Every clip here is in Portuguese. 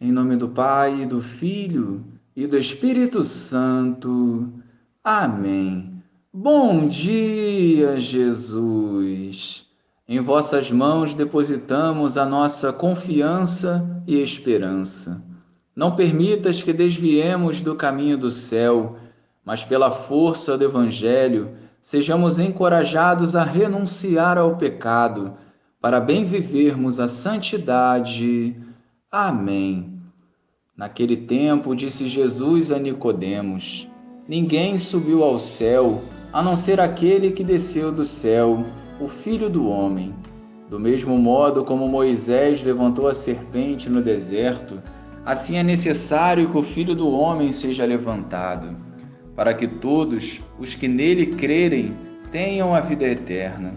Em nome do Pai, do Filho e do Espírito Santo. Amém. Bom dia, Jesus. Em vossas mãos depositamos a nossa confiança e esperança. Não permitas que desviemos do caminho do céu, mas pela força do Evangelho sejamos encorajados a renunciar ao pecado, para bem vivermos a santidade. Amém. Naquele tempo disse Jesus a Nicodemos: Ninguém subiu ao céu, a não ser aquele que desceu do céu, o Filho do homem. Do mesmo modo como Moisés levantou a serpente no deserto, assim é necessário que o Filho do homem seja levantado, para que todos os que nele crerem tenham a vida eterna.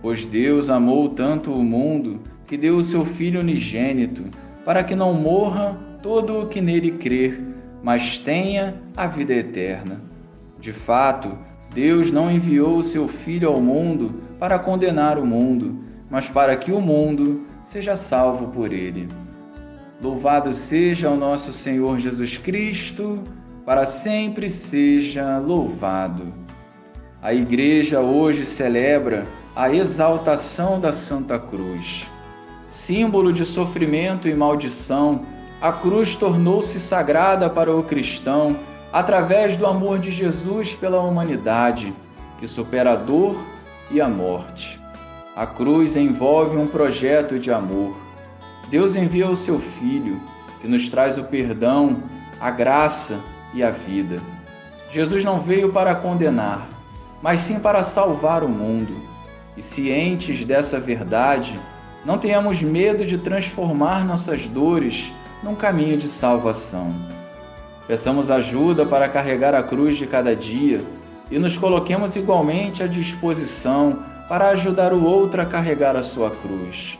Pois Deus amou tanto o mundo que deu o seu Filho unigênito para que não morra todo o que nele crer, mas tenha a vida eterna. De fato, Deus não enviou o seu Filho ao mundo para condenar o mundo, mas para que o mundo seja salvo por ele. Louvado seja o nosso Senhor Jesus Cristo, para sempre seja louvado. A Igreja hoje celebra a exaltação da Santa Cruz símbolo de sofrimento e maldição, a cruz tornou-se sagrada para o cristão através do amor de Jesus pela humanidade, que supera a dor e a morte. A cruz envolve um projeto de amor. Deus envia o seu Filho, que nos traz o perdão, a graça e a vida. Jesus não veio para condenar, mas sim para salvar o mundo. E cientes dessa verdade, não tenhamos medo de transformar nossas dores num caminho de salvação. Peçamos ajuda para carregar a cruz de cada dia e nos coloquemos igualmente à disposição para ajudar o outro a carregar a sua cruz.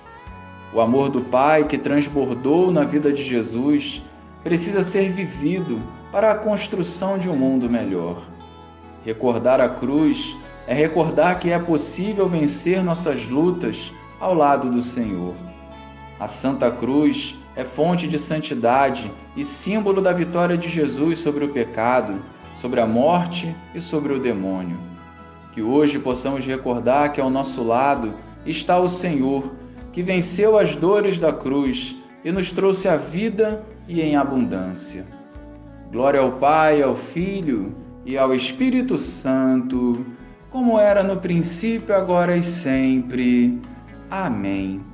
O amor do Pai que transbordou na vida de Jesus precisa ser vivido para a construção de um mundo melhor. Recordar a cruz é recordar que é possível vencer nossas lutas ao lado do Senhor. A Santa Cruz é fonte de santidade e símbolo da vitória de Jesus sobre o pecado, sobre a morte e sobre o demônio. Que hoje possamos recordar que ao nosso lado está o Senhor, que venceu as dores da cruz e nos trouxe a vida e em abundância. Glória ao Pai, ao Filho e ao Espírito Santo, como era no princípio, agora e sempre. Amém.